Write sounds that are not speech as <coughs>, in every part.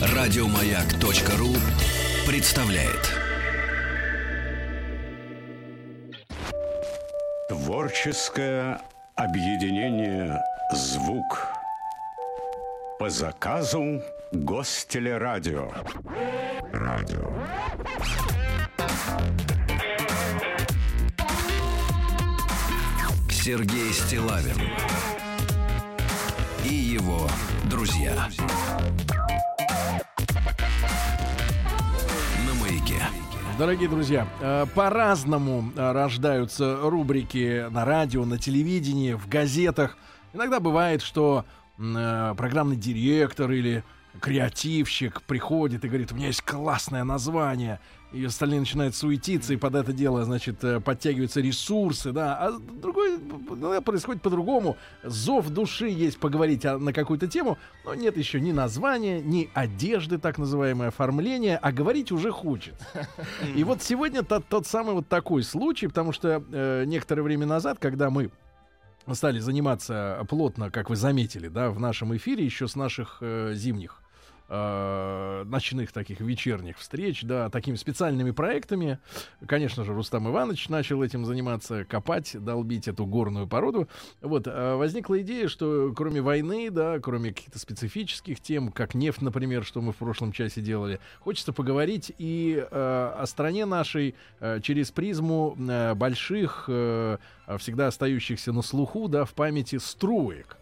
Радиомаяк.ру представляет. Творческое объединение «Звук» по заказу Гостелерадио. Радио. Сергей Стилавин и его друзья. На маяке. Дорогие друзья, э, по-разному э, рождаются рубрики на радио, на телевидении, в газетах. Иногда бывает, что э, программный директор или креативщик приходит и говорит, у меня есть классное название, и остальные начинают суетиться, и под это дело, значит, э, подтягиваются ресурсы, да, а другой ну, происходит по-другому. Зов души есть поговорить о, на какую-то тему, но нет еще ни названия, ни одежды, так называемое оформление, а говорить уже хочет. И вот сегодня тот, тот самый вот такой случай, потому что э, некоторое время назад, когда мы стали заниматься плотно, как вы заметили, да, в нашем эфире еще с наших э, зимних э, ночных таких вечерних встреч, да, такими специальными проектами. Конечно же, Рустам Иванович начал этим заниматься, копать, долбить эту горную породу. Вот, э, возникла идея, что кроме войны, да, кроме каких-то специфических тем, как нефть, например, что мы в прошлом часе делали, хочется поговорить и э, о стране нашей э, через призму э, больших, э, всегда остающихся на слуху, да, в памяти струек.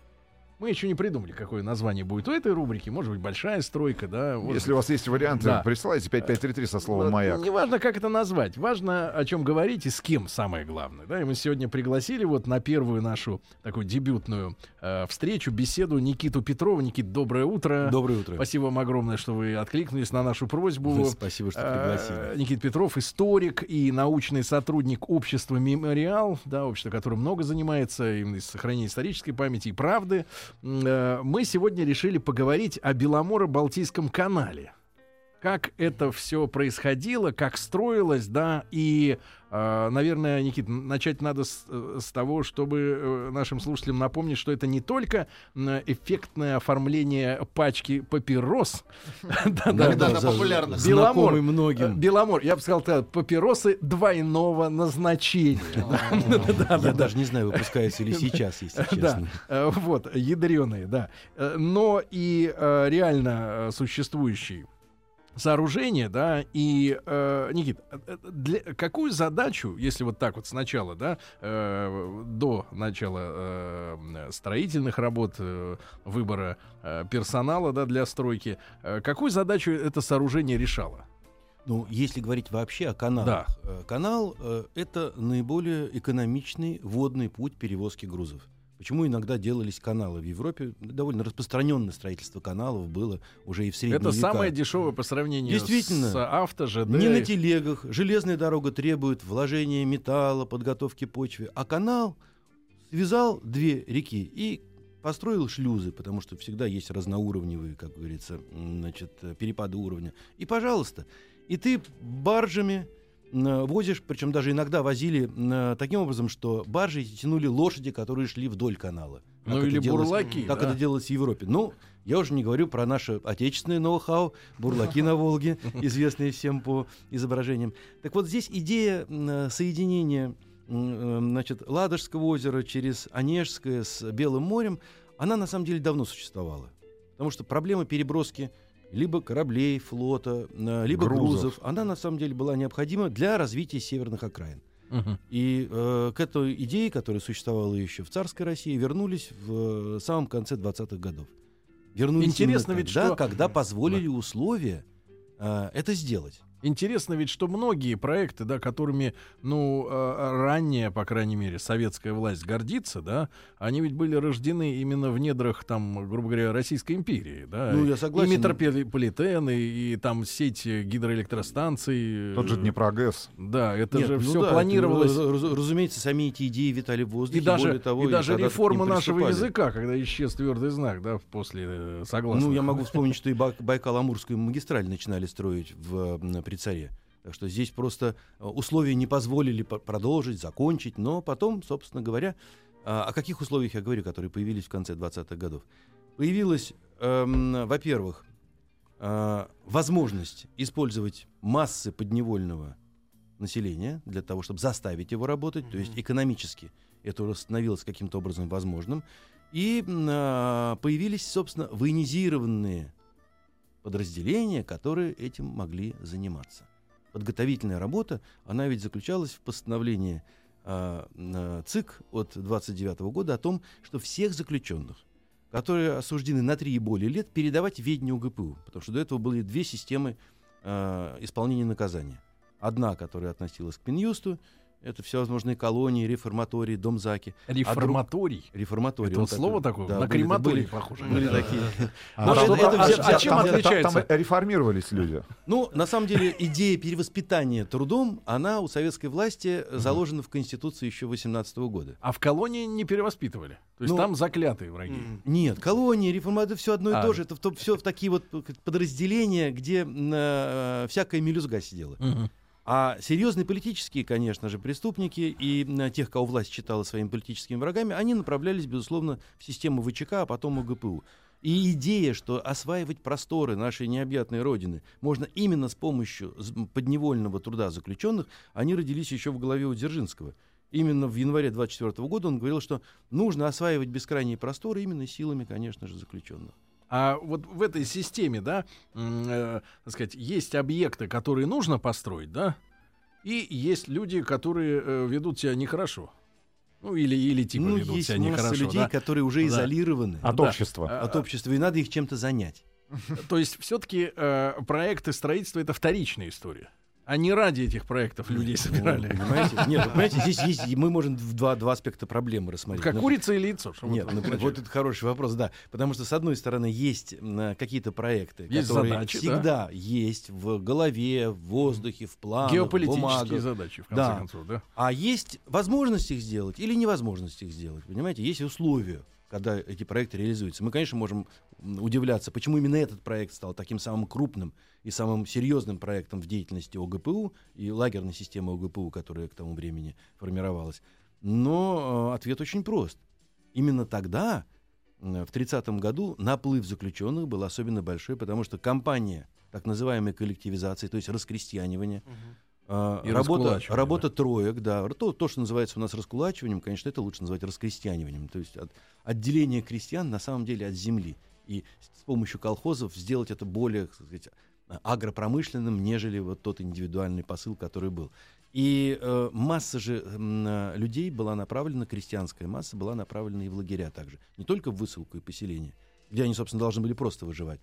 Мы еще не придумали, какое название будет у этой рубрики. Может быть, большая стройка, да. Вот. Если у вас есть варианты, Да. присылайте 5533 со словом «Маяк». Не важно, как это назвать. Важно, о чем говорить и с кем самое главное. Да? И мы сегодня пригласили вот на первую нашу такую дебютную э, встречу, беседу Никиту Петрова. Никит, доброе утро. Доброе утро. Спасибо вам огромное, что вы откликнулись на нашу просьбу. Спасибо, что Э, пригласили. Никит Петров, историк и научный сотрудник общества «Мемориал», да, общество, которое много занимается именно сохранением исторической памяти и правды. Э, Мы сегодня решили поговорить о Беломоро-Балтийском канале. Как это все происходило, как строилось, да, и, э, наверное, Никит, начать надо с, э, с того, чтобы э, нашим слушателям напомнить, что это не только эффектное оформление пачки папирос, да-да, <laughs> Когда-то да, популярно. Беломор. Знакомый Э, многим. Беломор, я бы сказал папиросы двойного назначения. <laughs> <laughs> Я да. даже не знаю, выпускается или сейчас, если честно. э, вот, ядреные, да. Э, Но и э, реально э, существующий сооружение, да, и, э, Никит, э, для, какую задачу, если вот так вот сначала, да, э, до начала э, строительных работ, э, выбора э, персонала, да, для стройки, э, какую задачу это сооружение решало? Ну, если говорить вообще о каналах. э, Канал э, — это наиболее экономичный водный путь перевозки грузов. Почему иногда делались каналы в Европе? Довольно распространенное строительство каналов было уже и в средние это века. самое дешевое по сравнению Действительно. с авто, ЖД. Не на телегах. Железная дорога требует вложения металла, подготовки почвы. А канал связал две реки и построил шлюзы, потому что всегда есть разноуровневые, как говорится, значит, э, перепады уровня. И, пожалуйста, и ты баржами возишь, причем даже иногда возили м, таким образом, что баржи тянули лошади, которые шли вдоль канала. Ну Как это или делалось- бурлаки. как да. это делалось в Европе. Ну, я уже не говорю про наше отечественное ноу-хау, бурлаки на Волге, <laughs> известные всем по изображениям. Так вот, здесь идея э, соединения э, значит, Ладожского озера через Онежское с Белым морем, она на самом деле давно существовала. Потому что проблема переброски либо кораблей, флота, э, либо Грузов. грузов, она на самом деле была необходима для развития северных окраин. Мгм. И э, к этой идее, которая существовала еще в царской России, вернулись в э, самом конце 20-х годов. Вернулись Интересно ведь, тогда, что- когда позволили условия э, это сделать. Интересно ведь, что многие проекты, да, которыми, ну, э, ранее, по крайней мере, советская власть гордится, да, они ведь были рождены именно в недрах, там, грубо говоря, Российской империи, да. Ну, я согласен. И метрополитен, и, и там сеть гидроэлектростанций. Тот же Днепрогэс. Да, это Нет, же ну все да, планировалось. это, раз- разумеется, сами эти идеи витали в воздухе. И даже, более того, и даже реформа нашего языка, когда исчез твердый знак, да, после э, согласных. Ну, я могу вспомнить, что и Байкал-Амурскую магистраль начинали строить в, м, при царе. Так что здесь просто э, условия не позволили по- продолжить, закончить, но потом, собственно говоря, А, о каких условиях я говорю, которые появились в конце 20-х годов? Появилась, эм, во-первых, э, возможность использовать массы подневольного населения для того, чтобы заставить его работать, то есть экономически это становилось каким-то образом возможным. И а, появились, собственно, военизированные подразделения, которые этим могли заниматься. Подготовительная работа, она ведь заключалась в постановлении на ЦИК от 29 года о том, что всех заключенных, которые осуждены на 3 и более лет, передавать в ведение УГПУ. Потому что до этого были две системы а, исполнения наказания. Одна, которая относилась к Пинюсту, это всевозможные колонии, реформатории, домзаки. Реформаторий. Реформатории. Это вот слово такое, на были- крематорий были- похоже. Были Да. такие. А Ну, это- это а- а а чем там- отличается? Там реформировались люди. Ну, на самом деле, идея перевоспитания трудом, она у советской власти заложена в Конституции еще 18 года. А в колонии не перевоспитывали. То есть Ну, там заклятые враги. Нет, колонии, реформаты, все одно и А. то же. Это все в такие вот подразделения, где э, всякая мелюзга сидела. А серьезные политические, конечно же, преступники и тех, кого власть считала своими политическими врагами, они направлялись, безусловно, в систему ВЧК, а потом УГПУ. И идея, что осваивать просторы нашей необъятной Родины можно именно с помощью подневольного труда заключенных, они родились еще в голове у Дзержинского. Именно в январе 24 года он говорил, что нужно осваивать бескрайние просторы именно силами, конечно же, заключенных. А вот в этой системе, да, э, так сказать, есть объекты, которые нужно построить, да, и есть люди, которые э, ведут себя нехорошо. Ну, или, или типа ну, ведут есть себя нехорошо. людей, да. которые уже Да. изолированы От Да. общества. А, от общества, и надо их чем-то занять. То есть все-таки проекты строительства это вторичная история. А не ради этих проектов людей собирали. Ну, понимаете? Нет, вы понимаете, здесь есть, мы можем два, два аспекта проблемы рассмотреть. Как Ну, курица или яйцо? Нет, ну, вот это хороший вопрос, да. Потому что, с одной стороны, есть какие-то проекты, Есть которые задачи, всегда есть в голове, в воздухе, в планах, Геополитические бумагах. задачи, в конце Да. концов, да? А есть возможность их сделать или невозможность их сделать. Понимаете, есть условия, когда эти проекты реализуются. Мы, конечно, можем удивляться, почему именно этот проект стал таким самым крупным и самым серьезным проектом в деятельности ОГПУ и лагерной системы ОГПУ, которая к тому времени формировалась. Но э, ответ очень прост. Именно тогда, в 30-м году, наплыв заключенных был особенно большой, потому что компания так называемой коллективизации, то есть раскрестьянивания, э, И работа, работа троек, да, то, то, что называется у нас раскулачиванием, конечно, это лучше называть раскрестьяниванием, то есть от- отделение крестьян на самом деле от земли. И с помощью колхозов сделать это более, сказать, агропромышленным, нежели вот тот индивидуальный посыл, который был. И э, масса же э, людей была направлена, крестьянская масса была направлена и в лагеря также. Не только в высылку и поселение, где они, собственно, должны были просто выживать.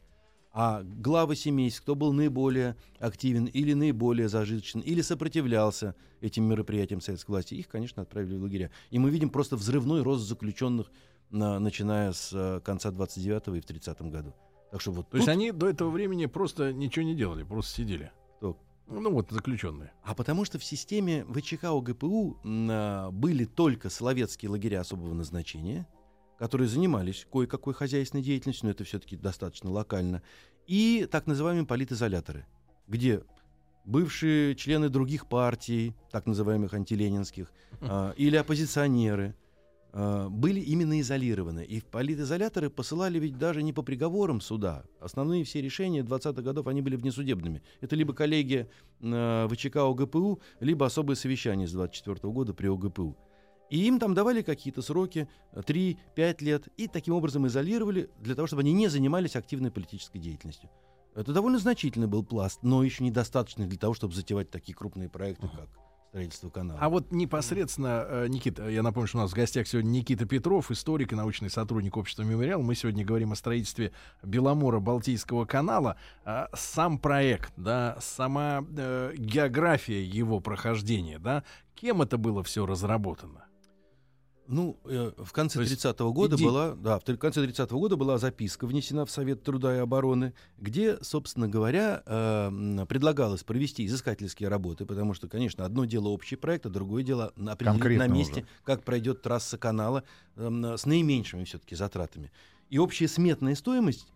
А главы семейств, кто был наиболее активен или наиболее зажиточен, или сопротивлялся этим мероприятиям советской власти, их, конечно, отправили в лагеря. И мы видим просто взрывной рост заключенных, на- начиная с э, конца 29-го и в 30-м году. Так что вот То есть тут- они до этого времени просто ничего не делали, просто сидели. Кто? Ну вот заключенные. А потому что в системе ВЧК ОГПУ а, были только соловецкие лагеря особого назначения, которые занимались кое-какой хозяйственной деятельностью, но это все-таки достаточно локально, и так называемые политизоляторы, где бывшие члены других партий, так называемых антиленинских, а, или оппозиционеры, были именно изолированы. И в политизоляторы посылали ведь даже не по приговорам суда. Основные все решения 20-х годов, они были внесудебными. Это либо коллегия э, ВЧК ОГПУ, либо особое совещание с 24 года при ОГПУ. И им там давали какие-то сроки, 3-5 лет, и таким образом изолировали, для того, чтобы они не занимались активной политической деятельностью. Это довольно значительный был пласт, но еще недостаточный для того, чтобы затевать такие крупные проекты, как строительство канала. А вот непосредственно, э, Никита, я напомню, что у нас в гостях сегодня Никита Петров, историк и научный сотрудник общества «Мемориал». Мы сегодня говорим о строительстве Беломора-Балтийского канала. А Сам проект, да, сама э, география его прохождения, да, кем это было все разработано? Ну, э, в конце То есть 30-го года иди- была, да, в конце 30-го года была записка внесена в Совет труда и обороны, где, собственно говоря, э, предлагалось провести изыскательские работы, потому что, конечно, одно дело общий проект, а другое дело определить Конкретно на месте, уже. как пройдет трасса канала эм, с наименьшими все-таки затратами. И общая сметная стоимость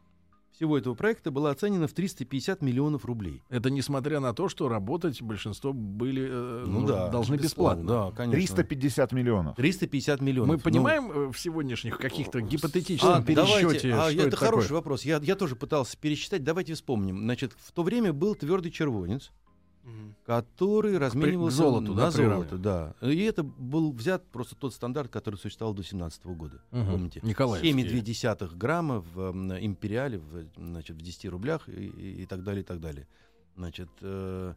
всего этого проекта была оценена в 350 миллионов рублей. Это несмотря на то, что работать большинство были э, Ну ну, да, должны бесплатно. Да, конечно. 350 миллионов. 350 миллионов. Мы Ну, понимаем э, в сегодняшних каких-то А, гипотетическом давайте, пересчете, а, это, это хороший такое? вопрос. Я, я тоже пытался пересчитать. Давайте вспомним. Значит, в то время был твердый червонец, который разменивался золоту, да, на приравнивал? золото. Да. И это был взят просто тот стандарт, который существовал до 17 года. Мгм. Помните? Николаевский. 7,2 грамма в м, империале, в, значит, в 10 рублях и, и- и так далее, и так далее. Значит, э,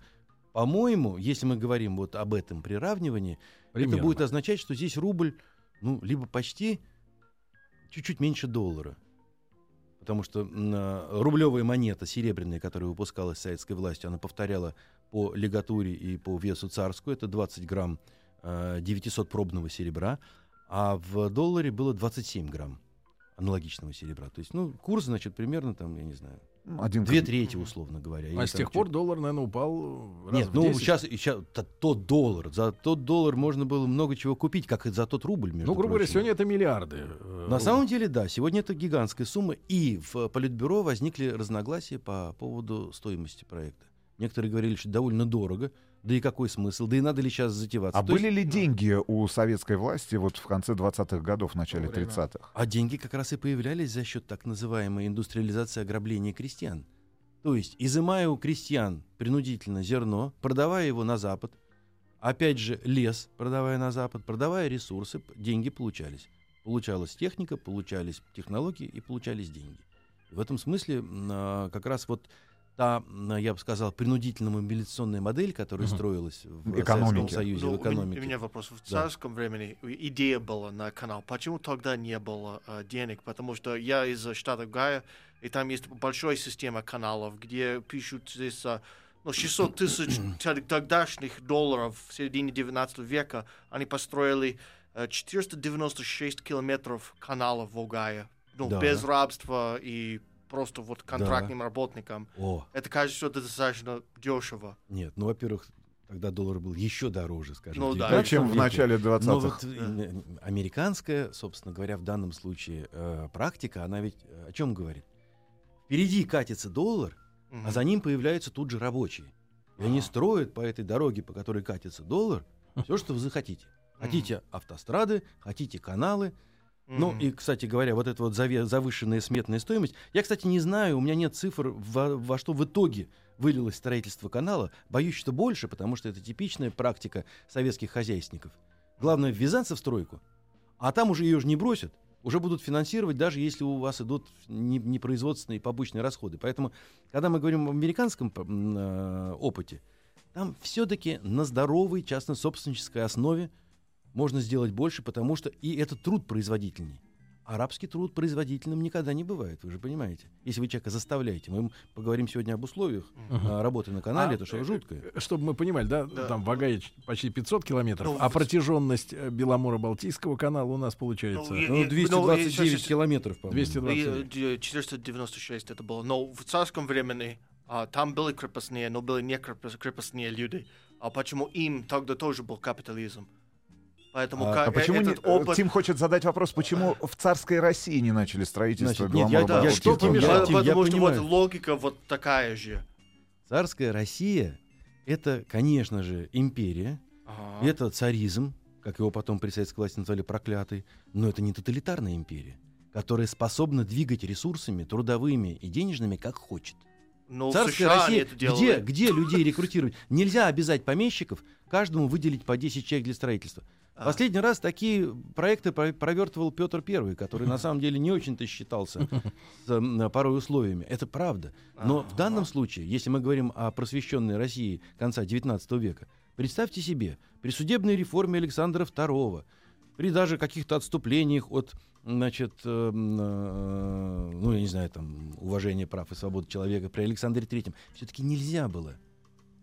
по-моему, если мы говорим вот об этом приравнивании, Примерно. это будет означать, что здесь рубль, ну, либо почти чуть-чуть меньше доллара. Потому что а, рублевая монета серебряная, которая выпускалась советской властью, она повторяла по лигатуре и по весу царскую, это 20 грамм 900-пробного серебра, а в долларе было 27 грамм аналогичного серебра. То есть, ну, курс, значит, примерно там, я не знаю, Ну, Один две трети, условно говоря. А с тех пор доллар, наверное, упал раз Нет, в ну 10. сейчас, сейчас т- тот доллар, за тот доллар можно было много чего купить, как и за тот рубль, между Ну, грубо говоря, прочим. сегодня это миллиарды. э, На рублей. самом деле, да, сегодня это гигантская сумма, и в Политбюро возникли разногласия по поводу стоимости проекта. Некоторые говорили, что довольно дорого, да и какой смысл, да и надо ли сейчас затеваться. А То есть- были ли деньги у советской власти вот в конце 20-х годов, в начале То время. 30-х? А деньги как раз и появлялись за счет так называемой индустриализации ограбления крестьян. То есть, изымая у крестьян принудительно зерно, продавая его на Запад, опять же лес продавая на Запад, продавая ресурсы, деньги получались. Получалась техника, получались технологии и получались деньги. В этом смысле а, как раз вот та, я бы сказал, принудительно-мобилизационная модель, которая Мгм. строилась в Экономике. Советском Союзе, Ну, в у меня- экономике. У меня вопрос. В Да. царском времени идея была на канал. Почему тогда не было э, денег? Потому что я из штата Гая, и там есть большая система каналов, где пишут здесь э, ну, 600 тысяч <coughs> тог- тогдашних долларов в середине 19 века. Они построили э, 496 километров каналов в Огайо. Ну, Да. без рабства и просто вот контрактным работникам. О, Это кажется, что это достаточно дешево. нет, ну, во-первых, тогда доллар был еще дороже, скажем. Ну да. Да, 19 чем в начале Но 20-х. вот э, американская, собственно говоря, в данном случае э, практика, она ведь э, о чем говорит? Впереди катится доллар, а Мгм. за ним появляются тут же рабочие. И они строят по этой дороге, по которой катится доллар, все, что вы захотите. <laughs> Хотите автострады, хотите каналы. Ну Мгм. и, кстати говоря, вот эта вот завышенная сметная стоимость. Я, кстати, не знаю, у меня нет цифр, во, во что в итоге вылилось строительство канала. Боюсь, что больше, потому что это типичная практика советских хозяйственников. Главное ввязаться в стройку, а там уже ее же не бросят. Уже будут финансировать, даже если у вас идут не- непроизводственные и побочные расходы. Поэтому, когда мы говорим об американском э, опыте, там все-таки на здоровой частно-собственнической основе можно сделать больше, потому что и этот труд производительней. Арабский труд производительным никогда не бывает, вы же понимаете. Если вы человека заставляете. Мы поговорим сегодня об условиях а, работы на канале, А, это что жуткое. Чтобы мы понимали, да, Да. там в Огайо ч- почти 500 километров, Ну, а протяженность э, Беломора-Балтийского канала у нас получается Ну, Ну, и- 229 ну, километров, по-моему. 229. И, э, 496 это было. Но в царском времени а, там были крепостные, но были не крепос- крепостные люди. А почему им тогда тоже был капитализм? Поэтому А- ка- А почему не- этот опыт... Тим хочет задать вопрос, почему в царской России не начали строительство Значит, нет, я- Беломора я- что Тим, я- По- Тим, я потому что вот логика вот такая же. Царская Россия — это, конечно же, империя, Ага. это царизм, как его потом при советской власти назвали проклятый, но это не тоталитарная империя, которая способна двигать ресурсами трудовыми и денежными как хочет. Но в Царская США Россия, это делали. где, где людей рекрутировать? Нельзя обязать помещиков каждому выделить по 10 человек для строительства. А. Последний раз такие проекты про- провертывал Петр I, который на самом деле не очень-то считался <laughs> с м, порой условиями. Это правда. Но в данном случае, если мы говорим о просвещенной России конца XIX века, представьте себе, при судебной реформе Александра II, при даже каких-то отступлениях от, значит, э, э, ну, я не знаю, там, уважения прав и свобод человека при Александре III, все-таки нельзя было.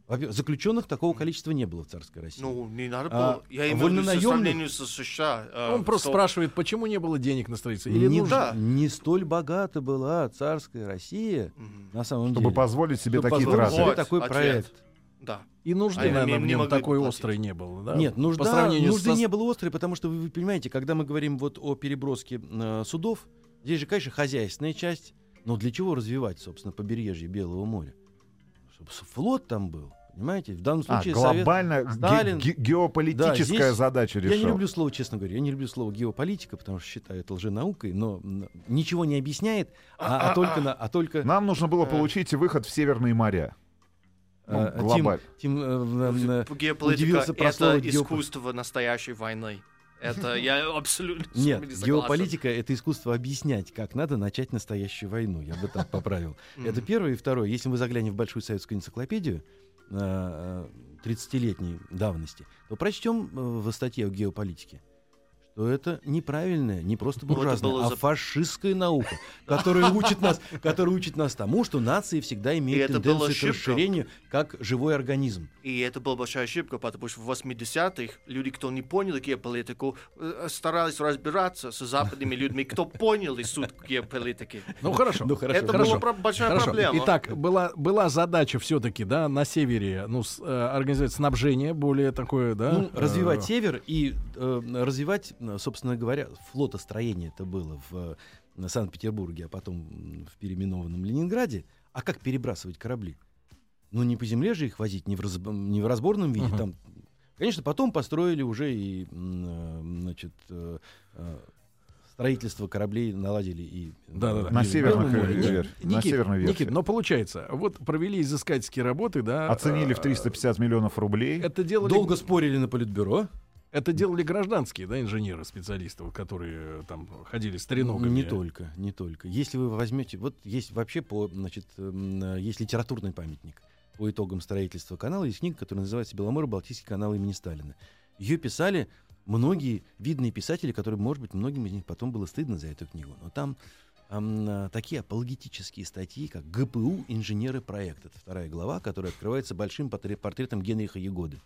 Заключенных такого количества не было в царской России. Ну, не надо А было. Я имею в виду сравнению со США. э, Он просто что- спрашивает, почему не было денег на строительство? Или не, нужно? да. не столь богата была царская Россия Мгм. на самом Чтобы деле. позволить себе чтобы такие позволить траты. себе Вот, такой ответ. проект. Да. И нужды, А они наверное, не- в не нем могли такой платить. острой не было. Да? Нет, По нужда, сравнению нужды со- не было острой, потому что вы, вы понимаете, когда мы говорим вот о переброске э, судов, здесь же, конечно, хозяйственная часть, Но для чего развивать, собственно, побережье Белого моря? Чтобы с- флот там был, понимаете? В данном А, случае Совет- глобально ге- Сталин- ге- геополитическая Да, здесь задача Я решал. не люблю слово, честно говоря, я не люблю слово геополитика, потому что считаю это лженаукой, но ничего не объясняет, а, а только, на- а только Нам нужно было Э. получить выход в Северные моря. Ну, э, Тим-. Тим, э, э, Геополитика это искусство настоящей войны. Это я абсолютно Нет, не согласен. геополитика — это искусство объяснять, как надо начать настоящую войну. Я бы так поправил. Это первое. И второе. Если мы заглянем в Большую советскую энциклопедию э, э, 30-летней давности, то прочтем э, в статье о геополитике, что это неправильная, не просто Ну, это буржуазная, было а за- фашистская наука, которая учит нас, которая учит нас тому, что нации всегда имеют тенденцию к расширению как живой организм. И это была большая ошибка, потому что в 80-х люди, кто не понял геополитику, э, старались разбираться с западными людьми, кто понял суть геополитики. Ну хорошо. Ну, хорошо. Это Хорошо. была большая Хорошо. проблема. Итак, была, была задача все-таки, да, на севере, ну, с- э, организовать снабжение более такое, да. Ну, развивать э, север и э, развивать, собственно говоря, флотостроение это было в э, Санкт-Петербурге, а потом в переименованном Ленинграде. А как перебрасывать корабли? Ну, не по земле же их возить, не в, разб- не в разборном виде. Мгм. Там, конечно, потом построили уже и, э, значит, э, строительство кораблей наладили и Да-да-да. в На Белом северных море. и- Ни- вер- на северной верфи. Никит, но получается, вот провели изыскательские работы, да. Оценили в э, 350 миллионов рублей. Это делали, Долго спорили на политбюро. Это делали гражданские, да, инженеры, специалисты, вот, которые э, там ходили с треногами. Не только, не только. Если вы возьмете, вот есть вообще по, значит, эм, э, есть литературный памятник по итогам строительства канала, есть книга, которая называется «Беломоро-Балтийский канал имени Сталина». Ее писали многие видные писатели, которые, может быть, многим из них потом было стыдно за эту книгу. Но там ам, а, такие апологетические статьи, как ГПУ «Инженеры проекта». Это вторая глава, которая открывается большим портре- портретом Генриха Егоды.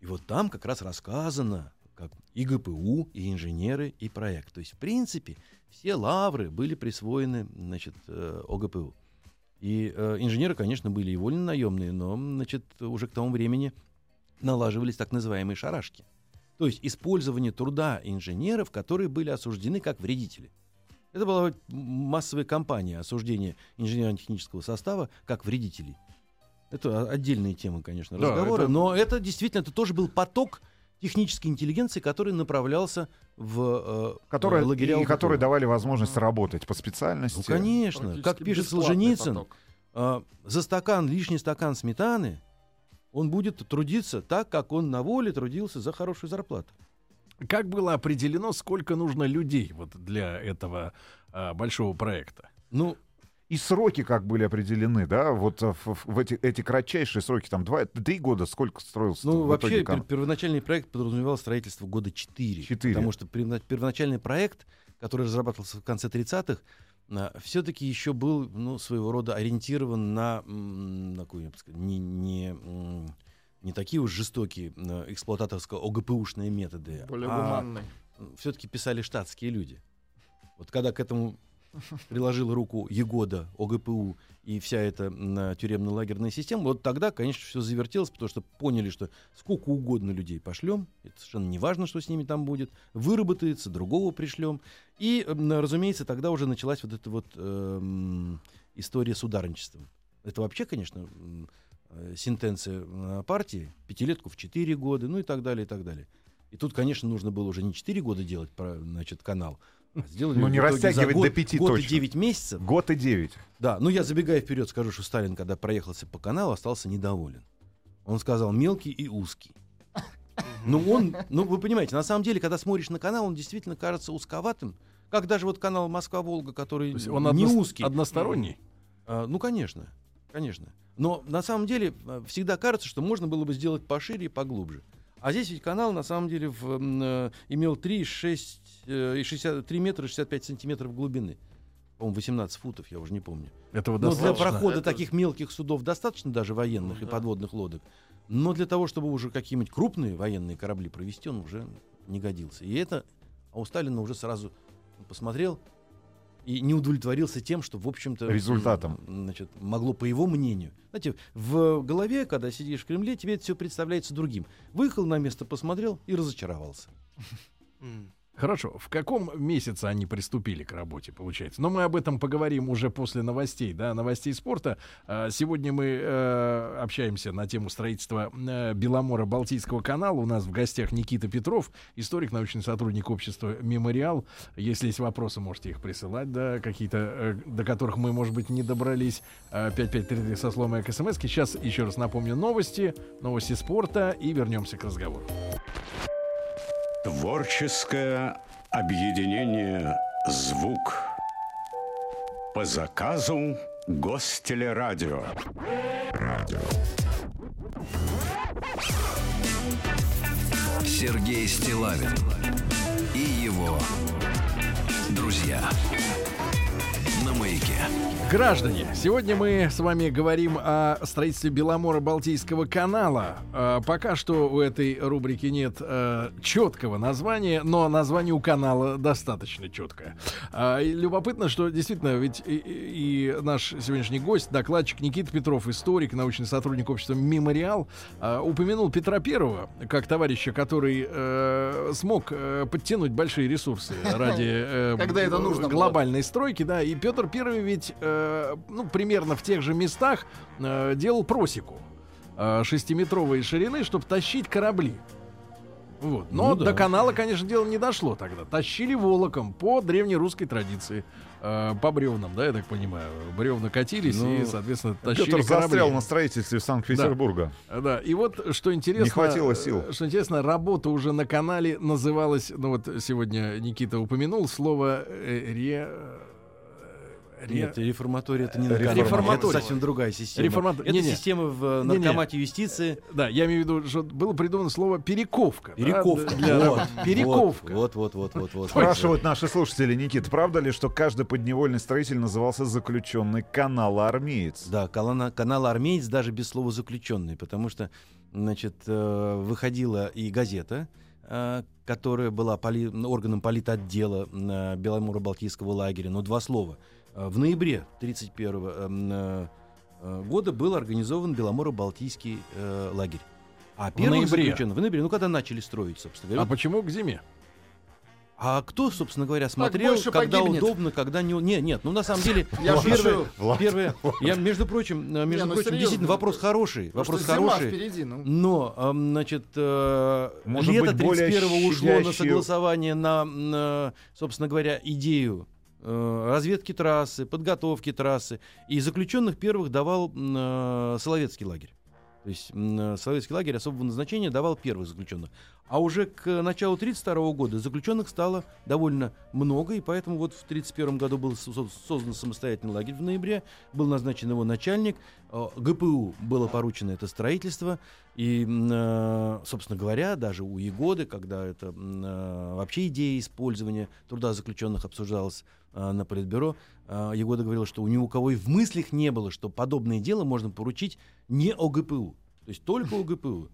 И вот там как раз рассказано, как и ГПУ, и инженеры, и проект. То есть, в принципе, все лавры были присвоены значит, э, ОГПУ. И э, инженеры, конечно, были и вольно-наемные, но значит, уже к тому времени налаживались так называемые шарашки. То есть использование труда инженеров, которые были осуждены как вредители. Это была массовая кампания осуждения инженерно-технического состава как вредителей. Это о- отдельная тема, конечно, Да, разговора, это- но это действительно это тоже был поток технической интеллигенции, который направлялся в э, которые, э, лагеря и которые давали возможность работать по специальности. Ну, конечно. Как пишет Солженицын, поток. а, за стакан, лишний стакан сметаны, он будет трудиться так, как он на воле трудился за хорошую зарплату. Как было определено, сколько нужно людей вот для этого а, большого проекта? Ну, И сроки как были определены, да? Вот э, в, в эти, эти кратчайшие сроки, там два, три года, сколько строился ну в вообще итоге первоначальный проект подразумевал строительство года 4. Четыре. Потому что первоначальный проект, который разрабатывался в конце 30-х, все-таки еще был ну, своего рода ориентирован на, на какую, я бы сказал, не, не, не такие уж жестокие э, эксплуататорско-ОГПУшные методы, Более а все-таки писали штатские люди. Вот когда к этому приложил руку Егода, ОГПУ и вся эта м, тюремно-лагерная система, вот тогда, конечно, все завертелось, потому что поняли, что сколько угодно людей пошлем, это совершенно не важно, что с ними там будет, выработается, другого пришлем. И, м, разумеется, тогда уже началась вот эта вот эм, история с ударничеством. Это вообще, конечно, э, сентенция э, партии, пятилетку в 4 года, ну и так далее, и так далее. И тут, конечно, нужно было уже не 4 года делать, про, значит, канал, а сделали Ну, не растягивать год, до пяти год точно. и 9 месяцев. Год и девять. Да, ну я забегая вперед скажу, что Сталин, когда проехался по каналу, остался недоволен. Он сказал мелкий и узкий. Ну он, ну вы понимаете, на самом деле, когда смотришь на канал, он действительно кажется узковатым. Как даже вот канал Москва-Волга, который То есть он не одно- узкий. односторонний? А, ну, конечно, конечно. Но на самом деле а, всегда кажется, что можно было бы сделать пошире и поглубже. А здесь ведь канал на самом деле в, э, имел 3, 6, э, и 60, 3 метра 65 сантиметров глубины. По-моему, 18 футов, я уже не помню. Этого Но Ну, для достаточно. прохода Это- таких мелких судов достаточно даже военных Ну, и да. подводных лодок. Но для того, чтобы уже какие-нибудь крупные военные корабли провести, он уже не годился. И это а у Сталина уже сразу посмотрел и не удовлетворился тем, что, в общем-то, Результатом. значит, могло, по его мнению. Знаете, в голове, когда сидишь в Кремле, тебе это все представляется другим. Выехал на место, посмотрел и разочаровался. М. Хорошо. В каком месяце они приступили к работе, получается? Но мы об этом поговорим уже после новостей, да, новостей спорта. А, Сегодня мы э, общаемся на тему строительства э, Беломора-Балтийского канала. У нас в гостях Никита Петров, историк, научный сотрудник общества «Мемориал». Если есть вопросы, можете их присылать, да, какие-то, э, до которых мы, может быть, не добрались. Э, 5533 со словом СМС. Сейчас еще раз напомню новости, новости спорта и вернемся к разговору. Творческое объединение «Звук» по заказу Гостелерадио. Радио. Сергей Стилавин и его друзья на маяке. Граждане, сегодня мы с вами говорим о строительстве Беломора-Балтийского канала. Э, пока что у этой рубрики нет э, четкого названия, но название у канала достаточно четкое. А, любопытно, что действительно, ведь и, наш сегодняшний гость, докладчик Никита Петров, историк, научный сотрудник общества «Мемориал», э, упомянул Петра Первого как товарища, который э, смог э, подтянуть большие ресурсы <laughs> ради э, Когда это нужно было. глобальной стройки, да. И Петр Первый ведь, э, ну, примерно в тех же местах э, делал просеку э, шестиметровой ширины, чтобы тащить корабли. Вот. Но Ну да. до канала, конечно, дело не дошло тогда. Тащили волоком по древнерусской традиции. Э, по бревнам, да, я так понимаю. Бревна катились Ну, и, соответственно, тащили Петр корабли. застрял на строительстве Санкт-Петербурга. Да, и вот что интересно... Не хватило сил. э, Что интересно, работа уже на канале называлась, ну вот сегодня Никита упомянул слово э, ре... Нет, реформатория это не на Реформатория. канале. Это совсем другая система. Реформатор- Это Не-не. система в наркомате юстиции. Да, я имею в виду, что было придумано слово перековка. да, Перековка. для Вот. Перековка. Вот, вот, вот, вот, вот. Спрашивают наши слушатели, Никита, правда ли, что каждый подневольный строитель назывался заключенный канала-армеец? Да, канал, канал «Армеец» даже без слова «заключенный», потому что, значит, э, выходила и газета, э, которая была поли- органом политотдела Беломоро-Балтийского лагеря, но два слова. Э, В ноябре 1931 года был организован Беломоро-Балтийский э, лагерь. А первых ноябре? заключенных в ноябре, ну когда начали строить, собственно говоря. А почему к зиме? А кто, собственно говоря, смотрел, когда погибнет. удобно, когда не... Нет, нет, ну на самом <laughs> деле... <laughs> Я первое. Влад, первое, <laughs> я, между прочим, э, между ну, прочим, серьезно. действительно, вопрос хороший, Потому вопрос хороший. впереди, ну. Но, эм, значит, э, Может лето быть, более 31 ушло на согласование на, на, собственно говоря, идею э, разведки трассы, подготовки трассы. И заключенных первых давал э, Соловецкий лагерь. То есть э, Соловецкий лагерь особого назначения давал первых заключенных. А уже к началу 1932 года заключенных стало довольно много, и поэтому вот в 1931 году был со- со- создан самостоятельный лагерь в ноябре, был назначен его начальник, э, ГПУ было поручено это строительство, и, э, собственно говоря, даже у Егоды, когда это э, вообще идея использования труда заключенных обсуждалась э, на Политбюро, э, Егода говорил, что ни у кого и в мыслях не было, что подобное дело можно поручить не ОГПУ, то есть только ОГПУ.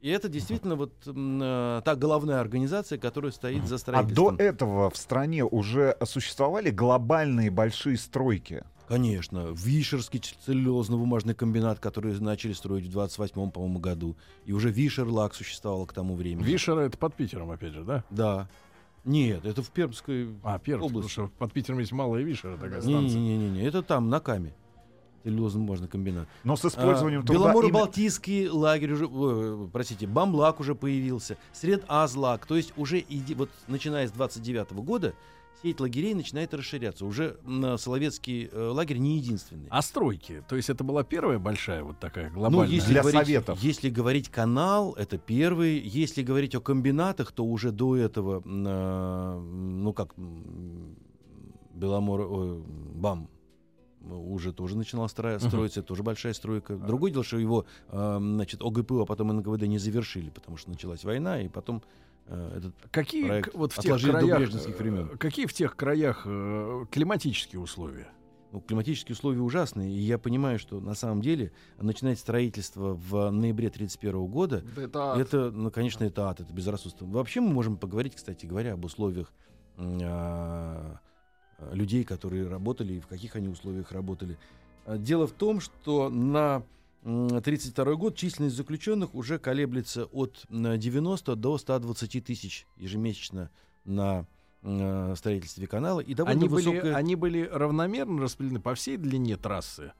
И это действительно вот э, та головная организация, которая стоит за А строительством. до этого в стране уже существовали глобальные большие стройки? Конечно, Вишерский целлюлозно-бумажный комбинат, который начали строить в 28-м, по-моему, году. И уже Вишерлак существовал к тому времени. Вишера это под Питером, опять же, да? Да. Нет, это в Пермской А, Пермск, потому области. что под Питером есть малая Вишера, такая станция. Не-не-не, это там, на Каме. Целлюлозно-бумажный комбинат. Но с использованием А, труда... именно- Беломоро-Балтийский лагерь уже, ой, простите, Бамлак уже появился, Сред-Азлак, то есть уже иди, вот начиная с 29 года сеть лагерей начинает расширяться. Уже м, Соловецкий э, лагерь не единственный. А стройки? То есть это была первая большая вот такая Ну, глобальная? если Для говорить, советов. Если говорить канал, это первый. Если говорить о комбинатах, то уже до этого, э, ну как, Беломор, ой, БАМ уже тоже начинал строя- строиться, это тоже большая стройка. Другое дело, что его, э, значит, ОГПУ, а потом НКВД не завершили, потому что началась война, и потом э, этот Какие проект вот в тех отложили до краях, брежневских времен. э, какие в тех краях э, климатические условия? Ну, климатические условия ужасные, и я понимаю, что на самом деле начинать строительство в ноябре 1931 года Да Это, Это, ну, конечно, это ад, это безрассудство. Вообще мы можем поговорить, кстати говоря, об условиях а, людей, которые работали и в каких они условиях работали. Дело в том, что на 1932 год численность заключенных уже колеблется от м, 90 до 120 тысяч ежемесячно на э, строительстве канала и довольно Они были, высокая... они были равномерно распределены по всей длине трассы.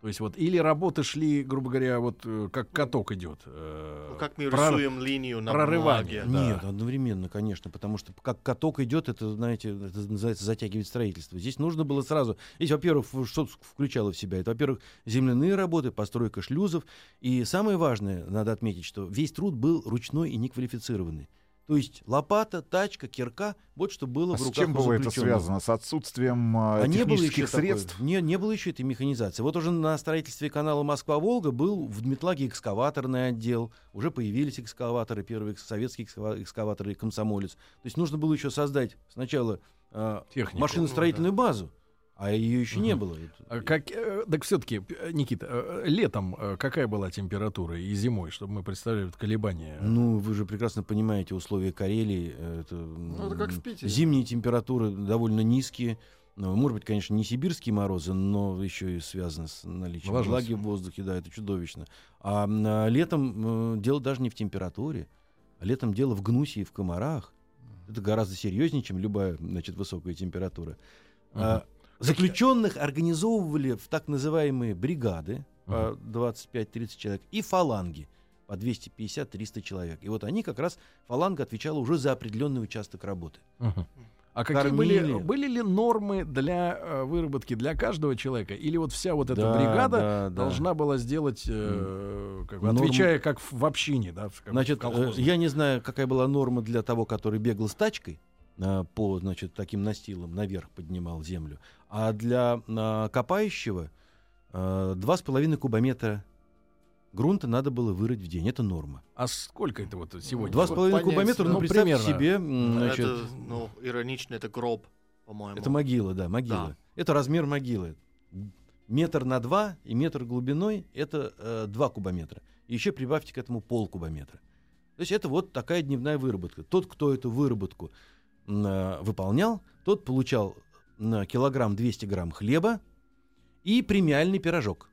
То есть вот или работы шли, грубо говоря, вот э, как каток идет. э, Ну, как мы прор- рисуем линию на прорывание. бумаге. да. Нет, одновременно, конечно, потому что как каток идет, это, знаете, это называется затягивать строительство. Здесь нужно было сразу... Здесь, во-первых, что включало в себя? Это, во-первых, земляные работы, постройка шлюзов. И самое важное, надо отметить, что весь труд был ручной и неквалифицированный. То есть лопата, тачка, кирка, вот что было А в с руках чем у было это связано? С отсутствием а, А не технических такой- средств? не, не было еще этой механизации. Вот уже на строительстве канала Москва-Волга был в Дмитлаге экскаваторный отдел. Уже появились экскаваторы, первые советские экскава- экскаваторы и комсомолец. То есть нужно было еще создать сначала э, Технику. машиностроительную базу, а ее еще не было. А Как, э, так все-таки, Никита, э, летом э, какая была температура и зимой, чтобы мы представляли колебания? Ну, вы же прекрасно понимаете условия Карелии. э, Это, Ну, это как в Питере. Зимние температуры довольно низкие. Ну, Может быть, конечно, не сибирские морозы, но еще и связано с наличием Влажность. влаги в воздухе, да, это чудовищно. А, а летом э, дело даже не в температуре, а летом дело в гнусе и в комарах. Это гораздо серьезнее, чем любая, значит, высокая температура. А, заключенных организовывали в так называемые бригады по 25-30 человек и фаланги по 250-300 человек. И вот они как раз, фаланга отвечала уже за определенный участок работы. А какие были, Кормили. были ли нормы для э, выработки для каждого человека? Или вот вся вот эта Да, бригада да, да. должна была сделать, э, как бы, отвечая как в, в общине, да? в- как Значит, в колхозной? э, я не знаю, какая была норма для того, который бегал с тачкой по, значит, таким настилам наверх поднимал землю, а для а, копающего а, два с половиной кубометра грунта надо было вырыть в день. Это норма. А сколько это вот сегодня? Два с половиной кубометра, ну, ну, представьте примерно. себе, значит, Это, ну, иронично, это гроб, по-моему. это могила, да, могила. Да. Это размер могилы. Метр на два и метр глубиной — это э, два кубометра. И еще прибавьте к этому пол кубометра. То есть это вот такая дневная выработка. Тот, кто эту выработку э, выполнял, тот получал на килограмм 200 грамм хлеба и премиальный пирожок.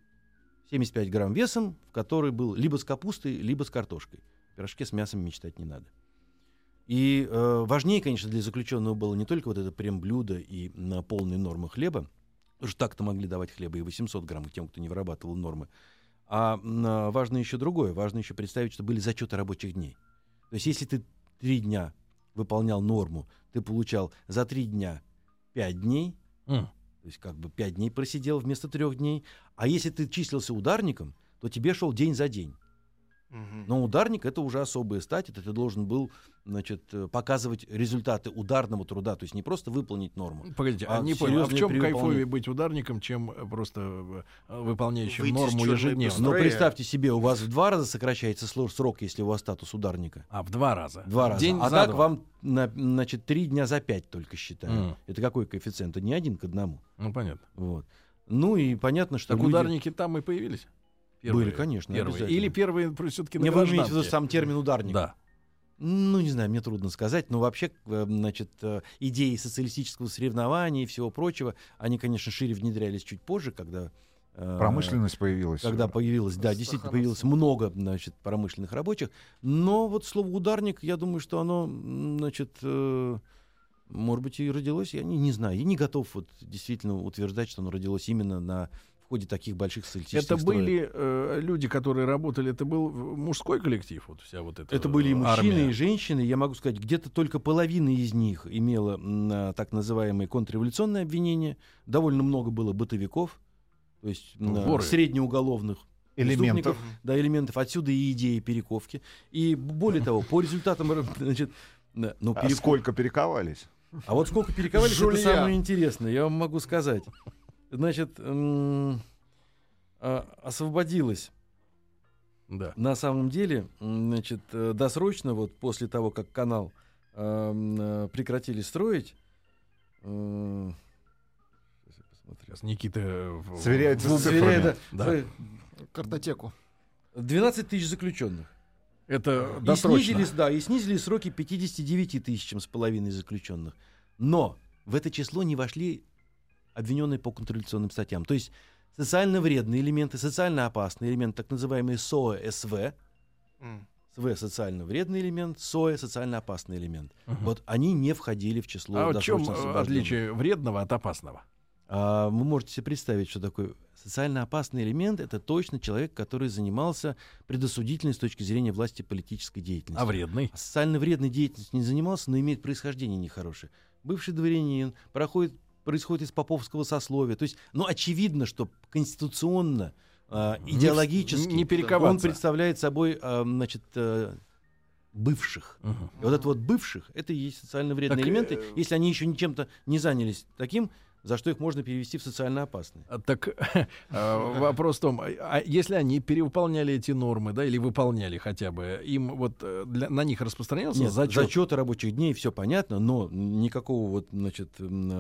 75 грамм весом, в который был либо с капустой, либо с картошкой. В пирожке с мясом мечтать не надо. И э, важнее, конечно, для заключенного было не только вот это прем-блюдо и на полные нормы хлеба, потому что так-то могли давать хлеба и 800 грамм тем, кто не вырабатывал нормы, а а, важно еще другое. Важно еще представить, что были зачеты рабочих дней. То есть если ты три дня выполнял норму, ты получал за три дня пять дней, М. то есть как бы пять дней просидел вместо трех дней. А если ты числился ударником, то тебе шел день за день. Но ударник это уже особая стать, это ты должен был значит, э, показывать результаты ударного труда, то есть не просто выполнить норму. Погодите, а, А не понял, а в чем кайфовее быть ударником, чем э, просто э, выполняющим Выйти с норму ежедневно? Но представьте себе, у вас в два раза сокращается срок, если у вас статус ударника. А, в два раза. Два раза. День а так два. вам, на- значит, три дня за пять только считают. Мгм. Это какой коэффициент? Это не один к одному. Ну, понятно. Вот. Ну и понятно, что Так люди- ударники там и появились? Были, конечно, Первые. обязательно. Или первые все-таки Не вы имеете сам термин ударник? Да. Ну, не знаю, мне трудно сказать, но вообще, э, значит, э, идеи социалистического соревнования и всего прочего, они, конечно, шире внедрялись чуть позже, когда... э, Промышленность появилась. Когда появилось, да, действительно появилось много, значит, промышленных рабочих. Но вот слово ударник, я думаю, что оно, значит, может быть, и родилось, я не, не знаю. Я не готов вот действительно утверждать, что оно родилось именно на в ходе таких больших социалистических Это строек. были э, люди, которые работали, это был мужской коллектив, вот вся вот эта Это были и мужчины, армия. и женщины. Я могу сказать, где-то только половина из них имела а, так называемые контрреволюционные обвинения. Довольно много было бытовиков, то есть Воры. среднеуголовных элементов. да, элементов. Отсюда и идея перековки. И более того, по результатам, <laughs> значит, ну, А переков- сколько перековались? а вот сколько перековались, это Жулья. самое интересное, я вам могу сказать. Значит, а, освободилось Да. на самом деле, значит, э, досрочно, вот после того, как канал э, прекратили строить, э, сейчас я посмотрю. Сейчас Никита... э, в- Сверяется Ну, с сверяя, цифрами. да, Да. э, Картотеку. 12 тысяч заключенных. Это И досрочно. снизили, да, и снизили сроки 59 тысячам с половиной заключенных. Но в это число не вошли обвиненные по контрреволюционным статьям. То есть социально вредные элементы, социально опасные элементы, так называемые СОА-СВ, М. СВ социально вредный элемент, СОЭ социально опасный элемент. Вот они не входили в число А в чем освобожденных. отличие вредного от опасного? А, вы можете себе представить, что такое социально опасный элемент. Это точно человек, который занимался предосудительной с точки зрения власти политической деятельности. А вредный? А социально вредной деятельностью не занимался, но имеет происхождение нехорошее. Бывший дворянин, проходит, происходит из поповского сословия. То есть, ну, очевидно, что конституционно, Не в- идеологически не он перековаться. представляет собой, а, значит, э, бывших. Мгм. И вот это вот бывших, это и есть социально вредные Так, элементы, э, если они еще ничем-то не занялись таким, за что их можно перевести в социально опасные. А, Так э, <laughs> вопрос в том, а- а если они перевыполняли эти нормы, да, или выполняли хотя бы, им вот э, для- на них распространялся Нет, зачет? зачеты рабочих дней, все понятно, но никакого вот, значит,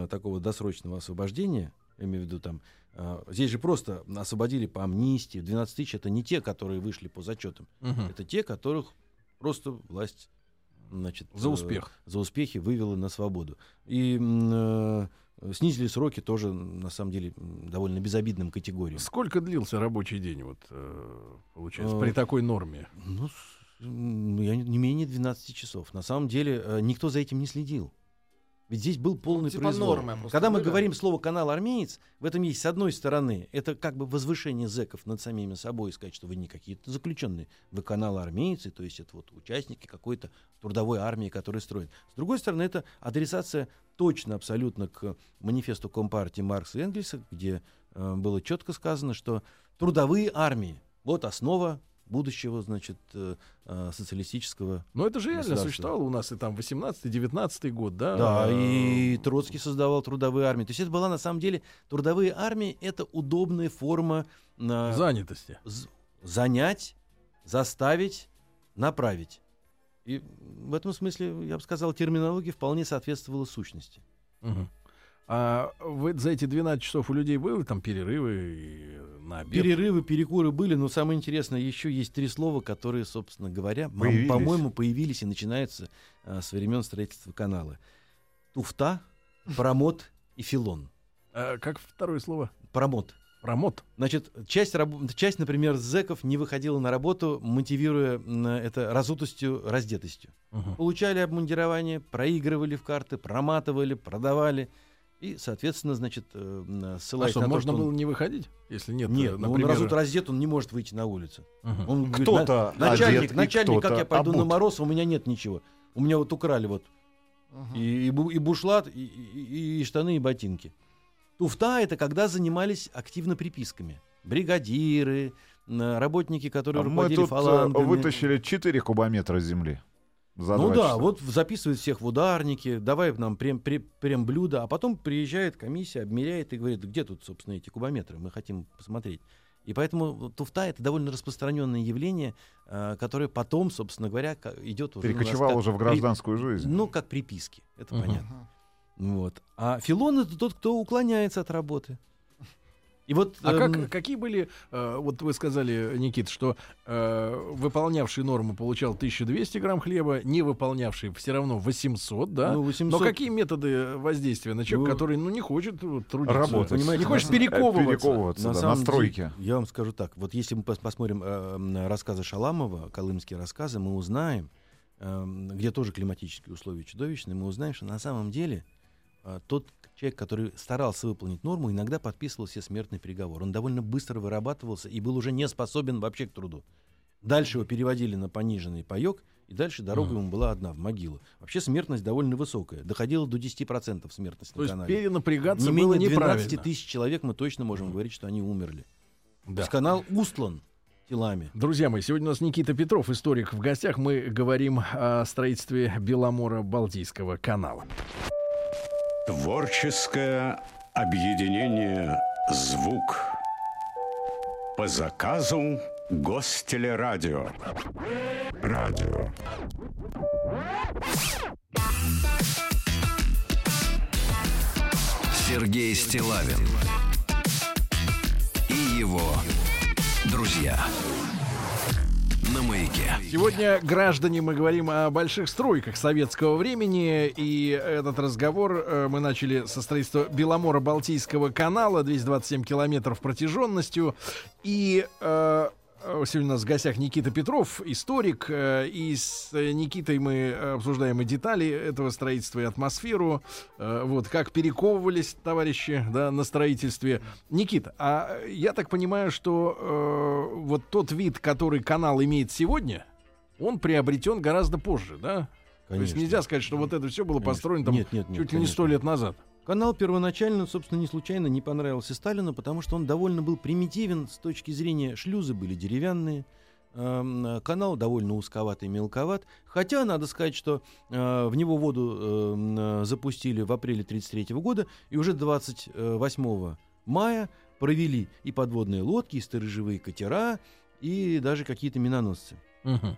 такого досрочного освобождения, я имею в виду там, а, здесь же просто освободили по амнистии, 12 тысяч это не те, которые вышли по зачетам, Мгм. это те, которых просто власть, значит, За э, успех. за успехи вывела на свободу. И э, снизили сроки тоже, на самом деле, довольно безобидным категориям. Сколько длился рабочий день, вот, э, получается, Э, при такой норме? Ну, я не не менее 12 часов. На самом деле э, никто за этим не следил. Ведь здесь был полный типа произвол. нормы Когда мы были. говорим слово «канал армеец», в этом есть, с одной стороны, это как бы возвышение зэков над самими собой, сказать, что вы не какие-то заключенные, вы канал армейцы, то есть это вот участники какой-то трудовой армии, которая строит. С другой стороны, это адресация точно абсолютно к манифесту Компартии Маркса и Энгельса, где э, было четко сказано, что трудовые армии — вот основа будущего, значит, э, э, социалистического Но это же реально существовало у нас и там 18-19 год, да? Да, Э, и Троцкий создавал трудовые армии. То есть это была на самом деле трудовые армии это удобная форма э, Занятости. занять, заставить, направить. И в этом смысле, я бы сказал, терминология вполне соответствовала сущности. Мгм. А вы за эти 12 часов у людей были там перерывы на обед? Перерывы, перекуры были, но самое интересное, еще есть три слова, которые, собственно говоря, Появились. по-моему, появились и начинаются э, с времен строительства канала. Туфта, промот и филон. А как второе слово? Промот. Промот. Значит, часть, раб- часть, например, зэков не выходила на работу, мотивируя это разутостью, раздетостью. Мгм. Получали обмундирование, проигрывали в карты, проматывали, продавали. И, соответственно, значит, э, м, А ссылаясь что, на то, можно что он- было не выходить, если нет, Нет, э, ну, он например... разут раздет, он не может выйти на улицу. Мгм. Он говорит, Кто-то «На- начальник, одет, и начальник, как кто-то я пойду на обут». мороз, у меня нет ничего. У меня вот украли вот Мгм. и, и, и бушлат, и, и- и штаны, и ботинки. Туфта — это когда занимались активно приписками. Бригадиры, работники, которые Мы руководили тут э, фалангами. вытащили 4 кубометра земли. За ну да, часа. вот записывают всех в ударники, давай нам прем, прем, прем блюдо, а потом приезжает комиссия, обмеряет и говорит, где тут, собственно, эти кубометры, мы хотим посмотреть. И поэтому туфта — это довольно распространенное явление, э, которое потом, собственно говоря, идет уже... Перекочевал как уже в при- гражданскую жизнь. Ну, как приписки, это Мгм. понятно. Вот. А филон — это тот, кто уклоняется от работы. И вот... А эм, как, какие были, э, вот вы сказали, Никит, что э, выполнявший норму получал 1200 грамм хлеба, не выполнявший все равно 800, да? ну, 800 Но какие методы воздействия на человека, Ну, который ну, не хочет вот, трудиться? Работать. Понимаете, не хочет на- перековываться. Перековываться, На да, самом на стройке. деле, я вам скажу так. Вот если мы пос- посмотрим э, рассказы Шаламова, колымские рассказы, мы узнаем, э, где тоже климатические условия чудовищные, мы узнаем, что на самом деле э, тот человек, который старался выполнить норму, иногда подписывал себе смертный приговор. Он довольно быстро вырабатывался и был уже не способен вообще к труду. Дальше его переводили на пониженный паек, и дальше дорога Мгм. ему была одна, в могилу. Вообще смертность довольно высокая. Доходила до 10% смертности То на есть канале. перенапрягаться Не было менее 12 неправильно. тысяч человек мы точно можем говорить, что они умерли. То Да. есть канал устлан телами. Друзья мои, сегодня у нас Никита Петров, историк в гостях. Мы говорим о строительстве Беломора-Балтийского канала. Творческое объединение «Звук» по заказу Гостелерадио. Радио. Сергей Стилавин и его друзья на маяке. Сегодня, граждане, мы говорим о больших стройках советского времени. И этот разговор э, мы начали со строительства Беломора-Балтийского канала, 227 километров протяженностью. И э, сегодня у нас в гостях Никита Петров, историк. э, И с э, Никитой мы обсуждаем и детали этого строительства, и атмосферу. э, Вот, как перековывались товарищи да, на строительстве. Никита, а я так понимаю, что э, вот тот вид, который канал имеет сегодня, он приобретен гораздо позже, да? То есть Конечно. нельзя сказать, что вот это все было Конечно. построено там Нет, нет, нет, чуть ли не конечно. сто лет назад. Канал первоначально, собственно, не случайно не понравился Сталину, потому что он довольно был примитивен с точки зрения шлюзы были деревянные, эм, канал довольно узковатый, мелковат. Хотя, надо сказать, что э, в него воду эм, э, запустили в апреле 1933 года, и уже 28 мая провели и подводные лодки, и сторожевые катера, и даже какие-то миноносцы.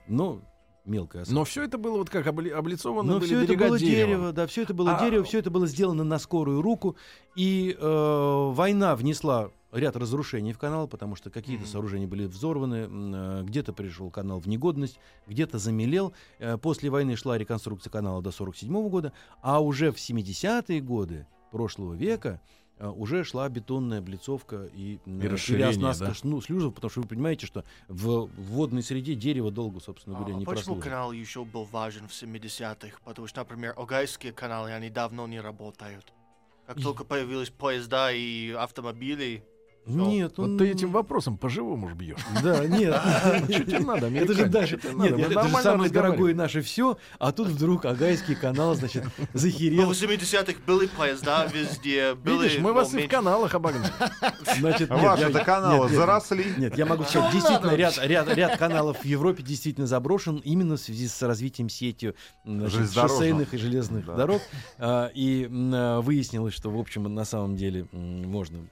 Но мелкая Но все это было вот как обли- облицовано но были все это было деревом. дерево, да, все это было А- дерево, все это было сделано на скорую руку. И э, война внесла ряд разрушений в канал, потому что какие-то Мгм. сооружения были взорваны, э, где-то пришел канал в негодность, где-то замелел. Э, после войны шла реконструкция канала до 1947 года, а уже в 70-е годы прошлого века э, уже шла бетонная облицовка и, И расширение, переоснастка да? ну, шлюзов, потому что вы понимаете, что в водной среде дерево долго, собственно А, говоря, а не почему прослужит. канал еще был важен в 70-х? Потому что, например, Огайские каналы, они давно не работают. Как И- только появились поезда и автомобили, Нет, Вот он- ты этим вопросом по-живому ж бьешь. <laughs> Да, нет. <laughs> Что тебе надо, Это же даже, нет, это же самое дорогое наше все, а тут вдруг Агайский канал, значит, <laughs> захерел. в 70-х были поезда везде, были... Видишь, мы ну, вас и в каналах обогнали. Значит, нет, Ваши-то я- каналы заросли. Нет, я могу сказать, действительно, ряд, каналов в Европе действительно заброшен именно в связи с развитием сети шоссейных и железных дорог. А, И а, выяснилось, что, в общем, на самом деле можно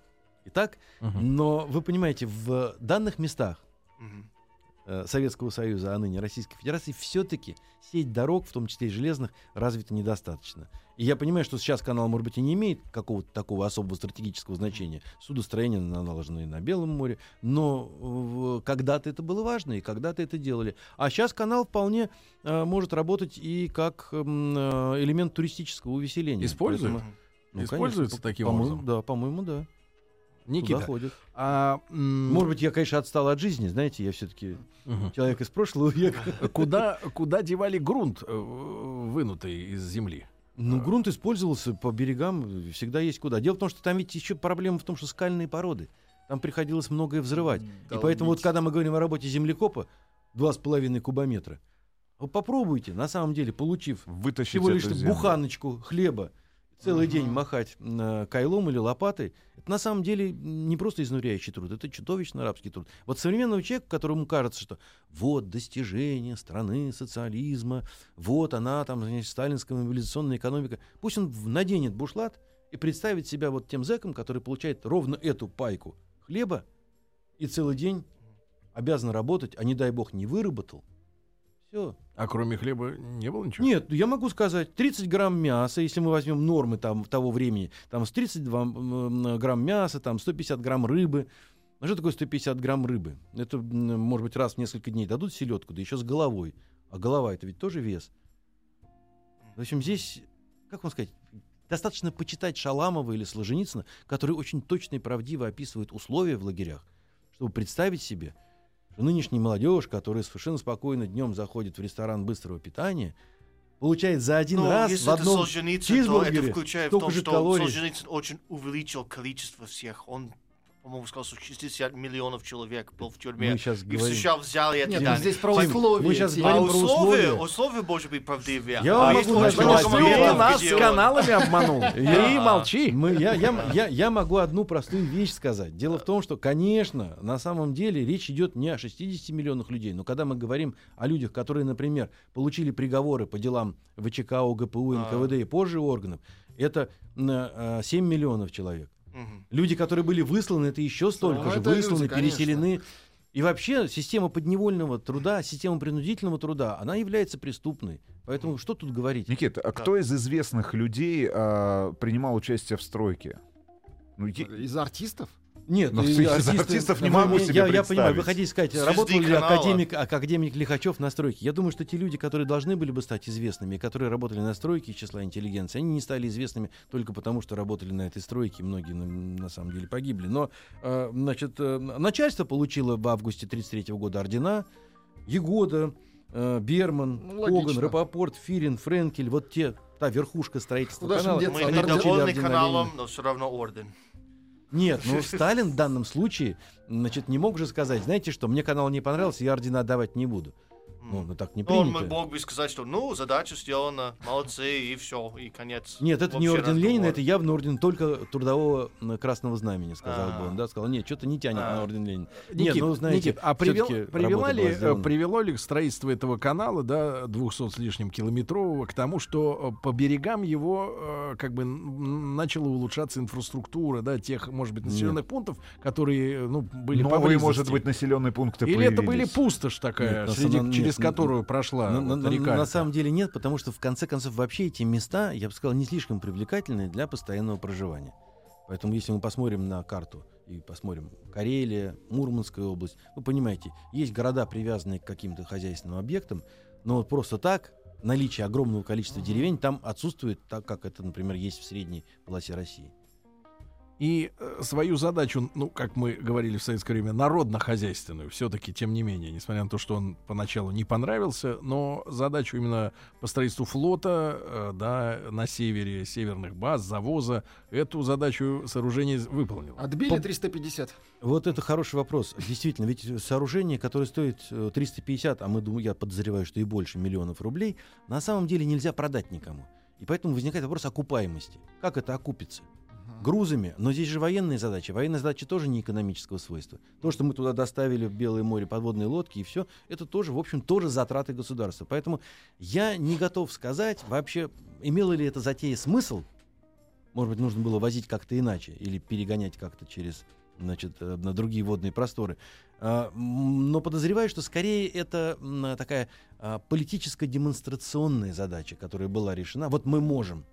и так. Мгм. Но вы понимаете, в данных местах э, Советского Союза, а ныне Российской Федерации, все-таки сеть дорог, в том числе и железных, развита недостаточно. И я понимаю, что сейчас канал, может быть, и не имеет какого-то такого особого стратегического значения. Судостроение наложено и на Белом море, но когда-то это было важно, и когда-то это делали. А сейчас канал вполне э, может работать и как э, элемент туристического увеселения. Используют? Поэтому, ну, Используется конечно, таким образом? Да, по-моему, да. Никита, ходят. а м, Может быть, я, конечно, отстал от жизни, знаете, я все-таки мгм. человек из прошлого века. <laughs> куда куда девали грунт, э, вынутый из земли? Ну, грунт использовался по берегам, всегда есть куда. Дело в том, что там ведь еще проблема в том, что скальные породы. Там приходилось многое взрывать. И поэтому вот когда мы говорим о работе землекопа, два с половиной кубометра, вы попробуйте, на самом деле, получив Вытащить всего лишь буханочку хлеба, целый день махать м, кайлом или лопатой, это на самом деле не просто изнуряющий труд, это чудовищно рабский труд. Вот современного человека, которому кажется, что вот достижение страны социализма, вот она там, значит, сталинская мобилизационная экономика, пусть он наденет бушлат и представит себя вот тем зэком, который получает ровно эту пайку хлеба и целый день обязан работать, а не дай бог не выработал. Все, А кроме хлеба не было ничего? нет, я могу сказать, 30 грамм мяса, если мы возьмем нормы там, того времени, там с 32 м, грамм мяса, там 150 грамм рыбы. А что такое 150 грамм рыбы? Это, может быть, раз в несколько дней дадут селедку, да еще с головой. А голова это ведь тоже вес. В общем, здесь, как вам сказать, достаточно почитать Шаламова или Солженицына, которые очень точно и правдиво описывают условия в лагерях, чтобы представить себе, что нынешняя молодежь, которая совершенно спокойно днем заходит в ресторан быстрого питания, получает за один Ну, раз если в это одном Солженицын, то чизбургере это включает в том, же что калорий. Солженицын очень увеличил количество всех. Он, по-моему, сказал, что 60 миллионов человек был в тюрьме. Мы сейчас И говорим... США взяли эти Нет, данные. здесь про условия. мы сейчас. А говорим про условия, условия. может быть правдивее. Я а могу назвать моментов, нас с каналами обманул. <laughs> И молчи. Мы, я, я, я, я могу одну простую вещь сказать. Дело в том, что, конечно, на самом деле речь идет не о 60 миллионах людей, но когда мы говорим о людях, которые, например, получили приговоры по делам ВЧК, ОГПУ. НКВД и позже органов, это м, э, 7 миллионов человек. Люди, которые были высланы, это еще столько Ну, же. Высланы, люди, конечно. переселены. И вообще система подневольного труда, система принудительного труда, она является преступной. Поэтому что тут говорить? Никита, а кто из известных людей а, принимал участие в стройке? Ну, е- Из артистов? Нет, Но и из артисты- артистов не могу себе я, я понимаю, вы хотите сказать, Звезды работал ли канала. академик, академик Лихачев на стройке? Я думаю, что те люди, которые должны были бы стать известными, которые работали на стройке из числа интеллигенции, они не стали известными только потому, что работали на этой стройке, многие на, на самом деле погибли. Но, э, значит, э, начальство получило в августе 1933 года ордена, Егода, э, Берман, Ну, Коган. Рапопорт, Фирин, Френкель, вот те, та верхушка строительства Куда канала. Мы получили недовольны ордена каналом, но все равно орден. Нет, ну <laughs> Сталин в данном случае, значит, не мог же сказать, знаете что, мне канал не понравился, я ордена отдавать не буду. Ну, ну так не Ну, он принято. мог бы сказать, что ну, задача сделана, молодцы, и все, и конец. Нет, это не орден Ленина, разговор. это явно орден только трудового красного знамени, сказал бы А. он. Да, сказал, нет, что-то не тянет А. на орден Ленина. Никит, нет, ну знаете, Никит, а привел, привела ли, э, привело ли строительство этого канала, да, 200 с лишним километрового, к тому, что э, по берегам его э, как бы начала улучшаться инфраструктура, да, тех, может быть, населенных пунктов, которые, ну, были Новые, поблизости? может быть, населенные пункты Или это были появились. пустошь такая, Нет, на среди- самом- через которую прошла На, вот на- река? на самом деле нет, потому что в конце концов вообще эти места, я бы сказал, не слишком привлекательные для постоянного проживания. Поэтому если мы посмотрим на карту и посмотрим Карелия, Мурманская область, вы понимаете, есть города, привязанные к каким-то хозяйственным объектам, но вот просто так наличие огромного количества деревень там отсутствует, так как это, например, есть в средней полосе России. И э, свою задачу, ну, как мы говорили в советское время, народно-хозяйственную, все-таки, тем не менее, несмотря на то, что он поначалу не понравился, но задачу именно по строительству флота, э, да, на севере, северных баз, завоза, эту задачу сооружение выполнило. Отбили 350. Вот это хороший вопрос. Действительно, ведь сооружение, которое стоит э, 350, а мы думаю, я подозреваю, что и больше миллионов рублей, на самом деле нельзя продать никому. И поэтому возникает вопрос окупаемости. Как это окупится? Грузами, но здесь же военные задачи. Военные задачи тоже не экономического свойства. То, что мы туда доставили в Белое море подводные лодки и все, это тоже, в общем, тоже затраты государства. Поэтому я не готов сказать вообще, имела ли эта затея смысл. Может быть, нужно было возить как-то иначе или перегонять как-то через значит, э, на другие водные просторы. А, Но подозреваю, что скорее это такая а, политическая демонстрационная задача, которая была решена. Вот мы можем.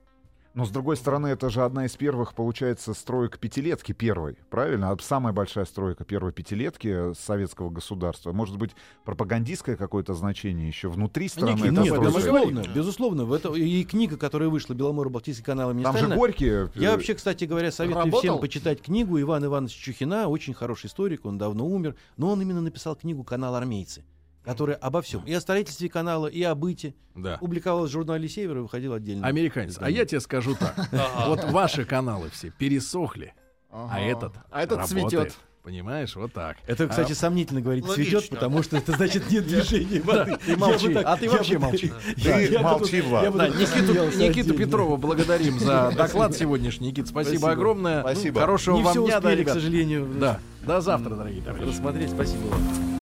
Но, с другой стороны, это же одна из первых, получается, строек пятилетки первой, правильно? Самая большая стройка первой пятилетки советского государства. Может быть, пропагандистское какое-то значение еще внутри страны? Никита, этой об Нет, говорим. безусловно, безусловно. В это, и книга, которая вышла Беломоро-Балтийский канал имени Там же Сталина, Горький... Я э, вообще, кстати говоря, советую Работал? всем почитать книгу Ивана Ивановича Чухина, очень хороший историк, он давно умер, но он именно написал книгу «Канал армейцы», которая обо всем, и о строительстве канала, и о быте. Да. Публиковалась в журнале «Север» и выходил отдельно. Американец. А я тебе скажу так. <laughs> Вот ваши каналы все пересохли, а этот А этот цветет. Понимаешь, вот так. Это, кстати, сомнительно говорить логично. цветет, потому что это значит нет <laughs> движения <laughs> воды. Ты молчи, а ты вообще молчи. Ты молчи, Влад. Никиту. Петрова благодарим за доклад сегодняшний. Никит, спасибо, огромное. Спасибо. Хорошего вам дня, к сожалению, Да. До завтра, дорогие товарищи. рассмотреть. Спасибо вам.